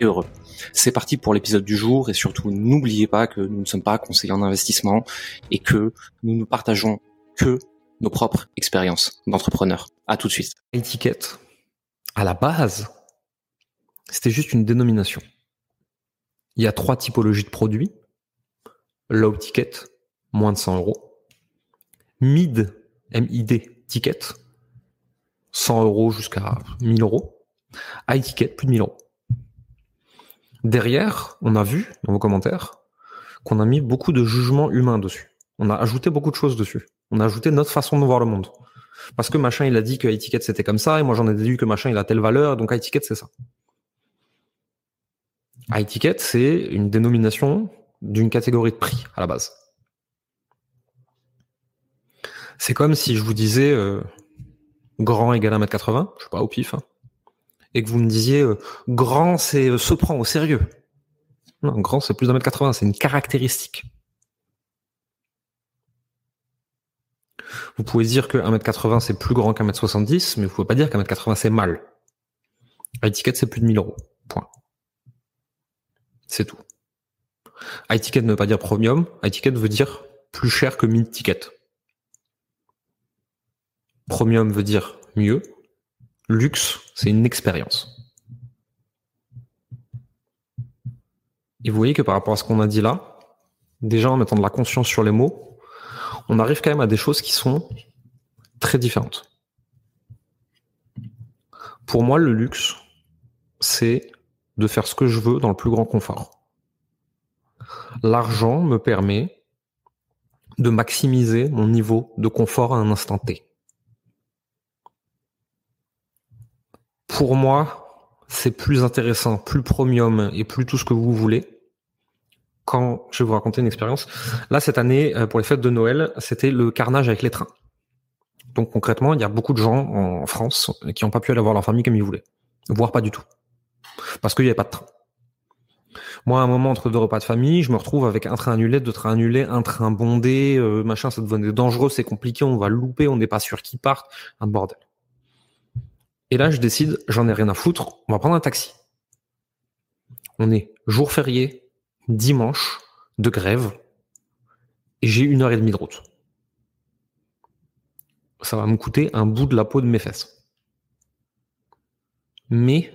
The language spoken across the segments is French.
heureux. C'est parti pour l'épisode du jour et surtout n'oubliez pas que nous ne sommes pas conseillers en investissement et que nous ne partageons que nos propres expériences d'entrepreneurs. À tout de suite. Étiquette, à la base, c'était juste une dénomination. Il y a trois typologies de produits. Low ticket, moins de 100 euros. Mid, MID, ticket, 100 euros jusqu'à 1000 euros. High ticket, plus de 1000 euros. Derrière, on a vu dans vos commentaires qu'on a mis beaucoup de jugements humains dessus. On a ajouté beaucoup de choses dessus. On a ajouté notre façon de voir le monde. Parce que machin, il a dit que étiquette c'était comme ça, et moi j'en ai déduit que machin, il a telle valeur, donc étiquette c'est ça. étiquette c'est une dénomination d'une catégorie de prix à la base. C'est comme si je vous disais euh, grand égal à 1m80, je sais pas, au pif. Hein et que vous me disiez euh, grand, c'est euh, se prend au sérieux. Non, grand, c'est plus d'un mètre 80, c'est une caractéristique. Vous pouvez dire que 1m80 c'est plus grand qu'un mètre 70, mais vous ne pouvez pas dire qu'un mètre 80 c'est mal. À c'est plus de 1000 euros. Point. C'est tout. À étiquette ne veut pas dire premium, à étiquette veut dire plus cher que mid ticket. Premium veut dire mieux, luxe, c'est une expérience. Et vous voyez que par rapport à ce qu'on a dit là, déjà en mettant de la conscience sur les mots, on arrive quand même à des choses qui sont très différentes. Pour moi, le luxe, c'est de faire ce que je veux dans le plus grand confort. L'argent me permet de maximiser mon niveau de confort à un instant T. pour moi, c'est plus intéressant, plus premium et plus tout ce que vous voulez quand je vais vous raconter une expérience. Là, cette année, euh, pour les fêtes de Noël, c'était le carnage avec les trains. Donc concrètement, il y a beaucoup de gens en France qui n'ont pas pu aller voir leur famille comme ils voulaient, voire pas du tout, parce qu'il n'y avait pas de train. Moi, à un moment entre deux repas de famille, je me retrouve avec un train annulé, deux trains annulés, un train bondé, euh, machin, ça devenait dangereux, c'est compliqué, on va louper, on n'est pas sûr qu'il parte, un bordel. Et là, je décide, j'en ai rien à foutre, on va prendre un taxi. On est jour férié, dimanche, de grève, et j'ai une heure et demie de route. Ça va me coûter un bout de la peau de mes fesses. Mais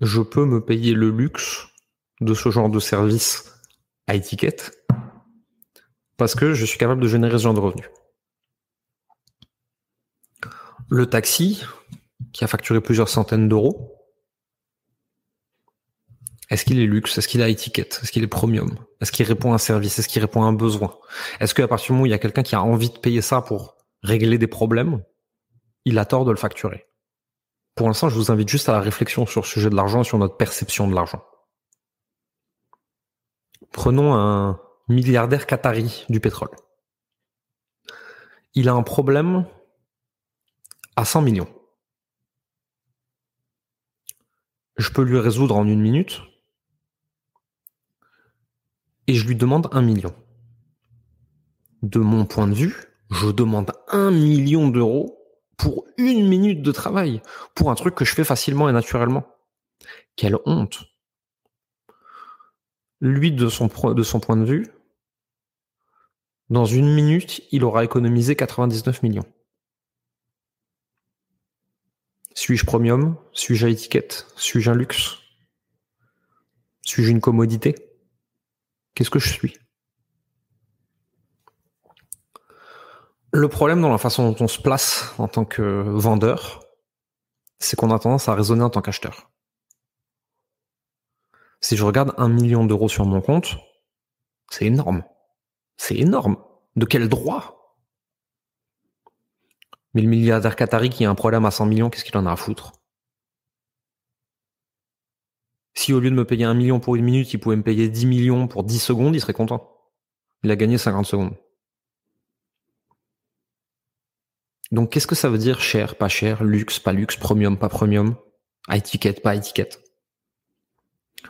je peux me payer le luxe de ce genre de service à étiquette parce que je suis capable de générer ce genre de revenus. Le taxi, qui a facturé plusieurs centaines d'euros, est-ce qu'il est luxe? Est-ce qu'il a étiquette? Est-ce qu'il est premium? Est-ce qu'il répond à un service? Est-ce qu'il répond à un besoin? Est-ce qu'à partir du moment où il y a quelqu'un qui a envie de payer ça pour régler des problèmes, il a tort de le facturer? Pour l'instant, je vous invite juste à la réflexion sur le sujet de l'argent sur notre perception de l'argent. Prenons un milliardaire qatari du pétrole. Il a un problème à 100 millions. je peux lui résoudre en une minute et je lui demande un million. De mon point de vue, je demande un million d'euros pour une minute de travail, pour un truc que je fais facilement et naturellement. Quelle honte. Lui, de son, point de vue, dans une minute, il aura économisé 99 millions. Suis-je premium? Suis-je à étiquette? Suis-je un luxe? Suis-je une commodité? Qu'est-ce que je suis? Le problème dans la façon dont on se place en tant que vendeur, c'est qu'on a tendance à raisonner en tant qu'acheteur. Si je regarde un million d'euros sur mon compte, c'est énorme. C'est énorme. De quel droit mais le milliardaire qatari qui a un problème à 100 millions, qu'est-ce qu'il en a à foutre? Si au lieu de me payer un million pour une minute, il pouvait me payer 10 millions pour 10 secondes, il serait content. Il a gagné 50 secondes. Donc qu'est-ce que ça veut dire cher, pas cher, luxe, pas luxe, premium, pas premium, à étiquette, pas étiquette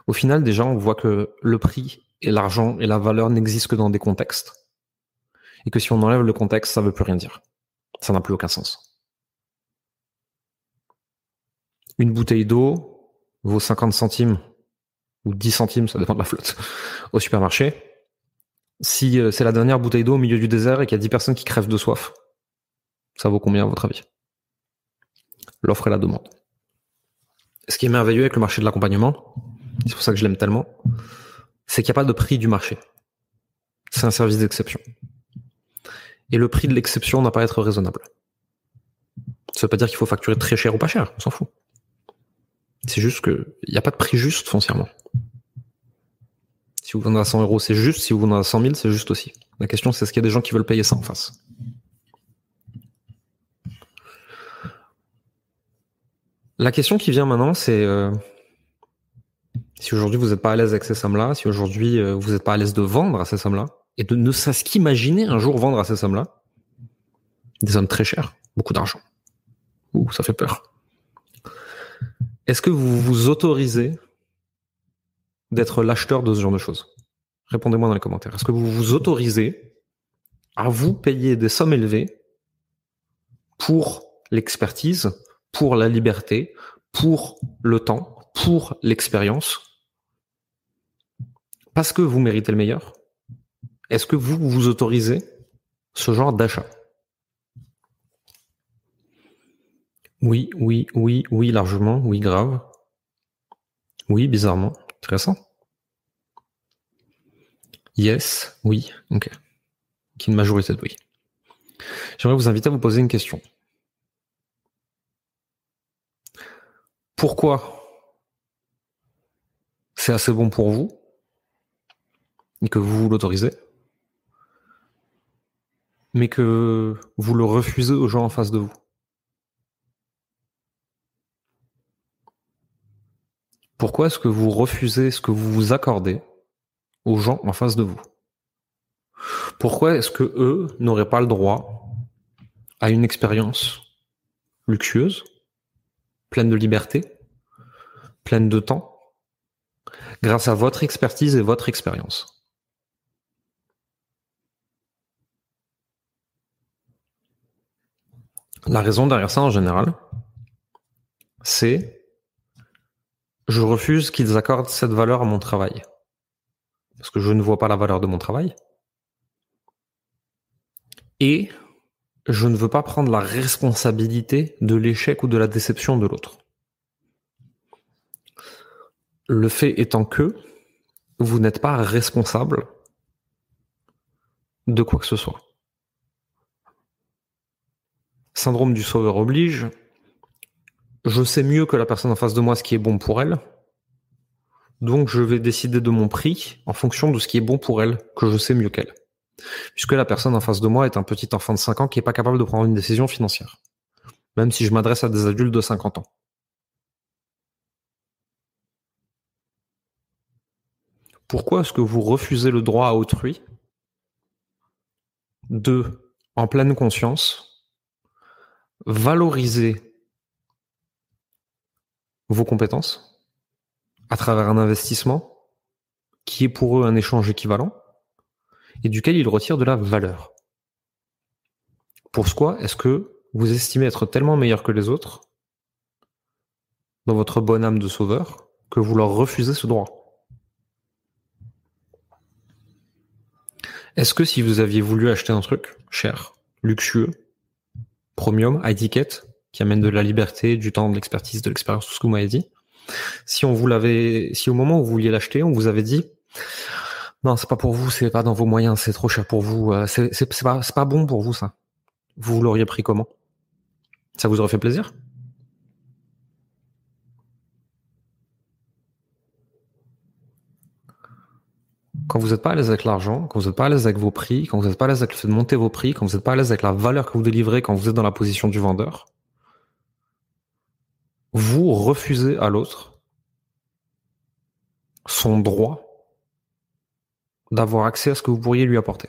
Au final, déjà, on voit que le prix et l'argent et la valeur n'existent que dans des contextes. Et que si on enlève le contexte, ça ne veut plus rien dire. Ça n'a plus aucun sens. Une bouteille d'eau vaut 50 centimes ou 10 centimes, ça dépend de la flotte, au supermarché. Si euh, c'est la dernière bouteille d'eau au milieu du désert et qu'il y a 10 personnes qui crèvent de soif, ça vaut combien à votre avis? L'offre et la demande. Ce qui est merveilleux avec le marché de l'accompagnement, c'est pour ça que je l'aime tellement, c'est qu'il n'y a pas de prix du marché. C'est un service d'exception. Et le prix de l'exception n'a pas à être raisonnable. Ça veut pas dire qu'il faut facturer très cher ou pas cher, on s'en fout. C'est juste que il n'y a pas de prix juste foncièrement. Si vous vendez à 100 euros, c'est juste. Si vous vendez à 100 000, c'est juste aussi. La question, c'est est-ce qu'il y a des gens qui veulent payer ça en face? La question qui vient maintenant, c'est euh, si aujourd'hui vous n'êtes pas à l'aise avec ces sommes-là, si aujourd'hui euh, vous n'êtes pas à l'aise de vendre à ces sommes-là, et de ne serait-ce qu'imaginer un jour vendre à ces sommes-là, des sommes très chères, beaucoup d'argent. Ouh, ça fait peur. Est-ce que vous vous autorisez d'être l'acheteur de ce genre de choses? Répondez-moi dans les commentaires. Est-ce que vous vous autorisez à vous payer des sommes élevées pour l'expertise, pour la liberté, pour le temps, pour l'expérience? Parce que vous méritez le meilleur? Est-ce que vous vous autorisez ce genre d'achat? Oui, oui, oui, oui, largement, oui, grave. Oui, bizarrement, intéressant. Yes, oui, ok. Qui une majorité de oui. J'aimerais vous inviter à vous poser une question. Pourquoi c'est assez bon pour vous et que vous l'autorisez, mais que vous le refusez aux gens en face de vous. Pourquoi est-ce que vous refusez ce que vous vous accordez aux gens en face de vous? Pourquoi est-ce que eux n'auraient pas le droit à une expérience luxueuse, pleine de liberté, pleine de temps, grâce à votre expertise et votre expérience? La raison derrière ça en général, c'est je refuse qu'ils accordent cette valeur à mon travail. Parce que je ne vois pas la valeur de mon travail. Et je ne veux pas prendre la responsabilité de l'échec ou de la déception de l'autre. Le fait étant que vous n'êtes pas responsable de quoi que ce soit. Syndrome du sauveur oblige, je sais mieux que la personne en face de moi ce qui est bon pour elle. Donc je vais décider de mon prix en fonction de ce qui est bon pour elle, que je sais mieux qu'elle. Puisque la personne en face de moi est un petit enfant de 5 ans qui n'est pas capable de prendre une décision financière. Même si je m'adresse à des adultes de 50 ans. Pourquoi est-ce que vous refusez le droit à autrui? De, en pleine conscience, valoriser vos compétences à travers un investissement qui est pour eux un échange équivalent et duquel ils retirent de la valeur. Pour ce quoi est-ce que vous estimez être tellement meilleur que les autres dans votre bonne âme de sauveur que vous leur refusez ce droit? Est-ce que si vous aviez voulu acheter un truc cher, luxueux, premium, à étiquette, qui amène de la liberté, du temps, de l'expertise, de l'expérience, tout ce que vous m'avez dit. Si on vous l'avait, si au moment où vous vouliez l'acheter, on vous avait dit, non, c'est pas pour vous, c'est pas dans vos moyens, c'est trop cher pour vous, euh, c'est, pas, pas bon pour vous, ça. Vous l'auriez pris comment? Ça vous aurait fait plaisir? Quand vous n'êtes pas à l'aise avec l'argent, quand vous n'êtes pas à l'aise avec vos prix, quand vous n'êtes pas à l'aise avec le fait de monter vos prix, quand vous n'êtes pas à l'aise avec la valeur que vous délivrez quand vous êtes dans la position du vendeur, vous refusez à l'autre son droit d'avoir accès à ce que vous pourriez lui apporter.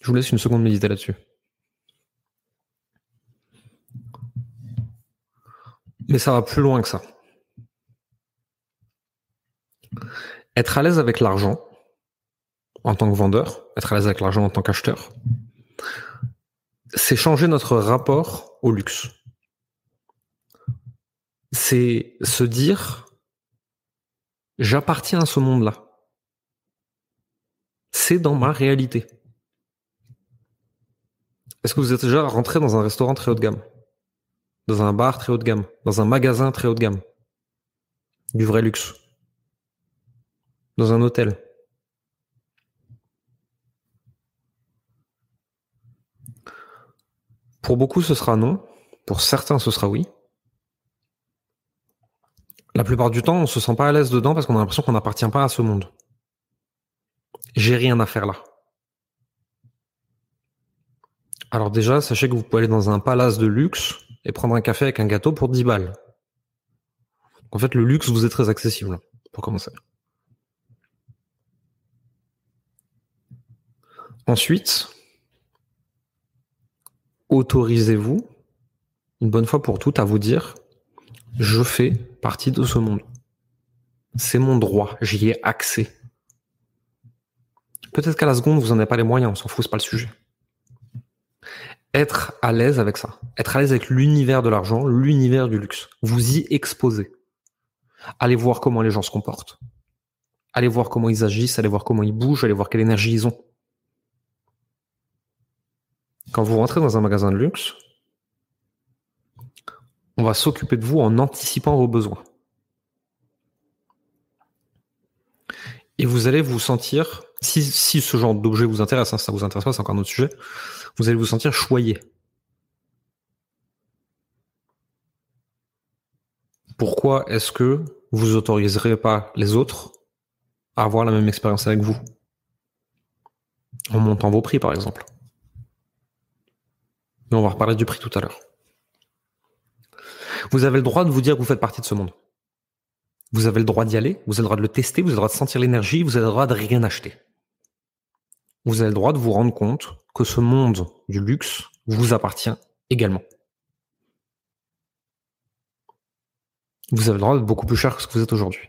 Je vous laisse une seconde méditer là-dessus. Mais ça va plus loin que ça. Être à l'aise avec l'argent en tant que vendeur, être à l'aise avec l'argent en tant qu'acheteur, c'est changer notre rapport au luxe. C'est se dire, j'appartiens à ce monde-là. C'est dans ma réalité. Est-ce que vous êtes déjà rentré dans un restaurant très haut de gamme? Dans un bar très haut de gamme Dans un magasin très haut de gamme Du vrai luxe Dans un hôtel Pour beaucoup, ce sera non. Pour certains, ce sera oui. La plupart du temps, on se sent pas à l'aise dedans parce qu'on a l'impression qu'on n'appartient pas à ce monde. J'ai rien à faire là. Alors déjà, sachez que vous pouvez aller dans un palace de luxe et prendre un café avec un gâteau pour 10 balles. En fait, le luxe vous est très accessible, pour commencer. Ensuite, autorisez-vous, une bonne fois pour toutes, à vous dire, je fais partie de ce monde. C'est mon droit, j'y ai accès. Peut-être qu'à la seconde, vous n'en avez pas les moyens, on s'en fout, c'est pas le sujet. Être à l'aise avec ça, être à l'aise avec l'univers de l'argent, l'univers du luxe. Vous y exposez. Allez voir comment les gens se comportent. Allez voir comment ils agissent, allez voir comment ils bougent, allez voir quelle énergie ils ont. Quand vous rentrez dans un magasin de luxe, on va s'occuper de vous en anticipant vos besoins. Et vous allez vous sentir, si, ce genre d'objet vous intéresse, hein, ça vous intéresse pas, c'est encore un autre sujet, vous allez vous sentir choyé. Pourquoi est-ce que vous autoriserez pas les autres à avoir la même expérience avec vous? En montant vos prix, par exemple. Mais on va reparler du prix tout à l'heure. Vous avez le droit de vous dire que vous faites partie de ce monde. Vous avez le droit d'y aller, vous avez le droit de le tester, vous avez le droit de sentir l'énergie, vous avez le droit de rien acheter. Vous avez le droit de vous rendre compte que ce monde du luxe vous appartient également. Vous avez le droit d'être beaucoup plus cher que ce que vous êtes aujourd'hui.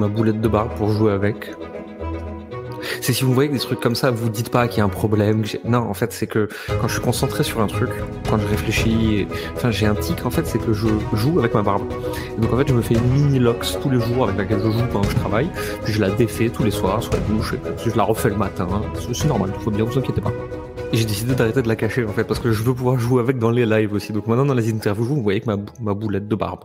ma boulette de barbe pour jouer avec. C'est si vous voyez des trucs comme ça, vous dites pas qu'il y a un problème. Non, en fait, c'est que quand je suis concentré sur un truc, quand je réfléchis, enfin, j'ai un tic, en fait, c'est que je joue avec ma barbe. donc, en fait, je me fais une mini lox tous les jours avec laquelle je joue pendant que je travaille, puis je la défais tous les soirs sur la bouche, et je la refais le matin. C'est normal, il faut bien, vous inquiétez pas. Et j'ai décidé d'arrêter de la cacher, en fait, parce que je veux pouvoir jouer avec dans les lives aussi. Donc maintenant, dans les interviews, vous voyez que ma boulette de barbe.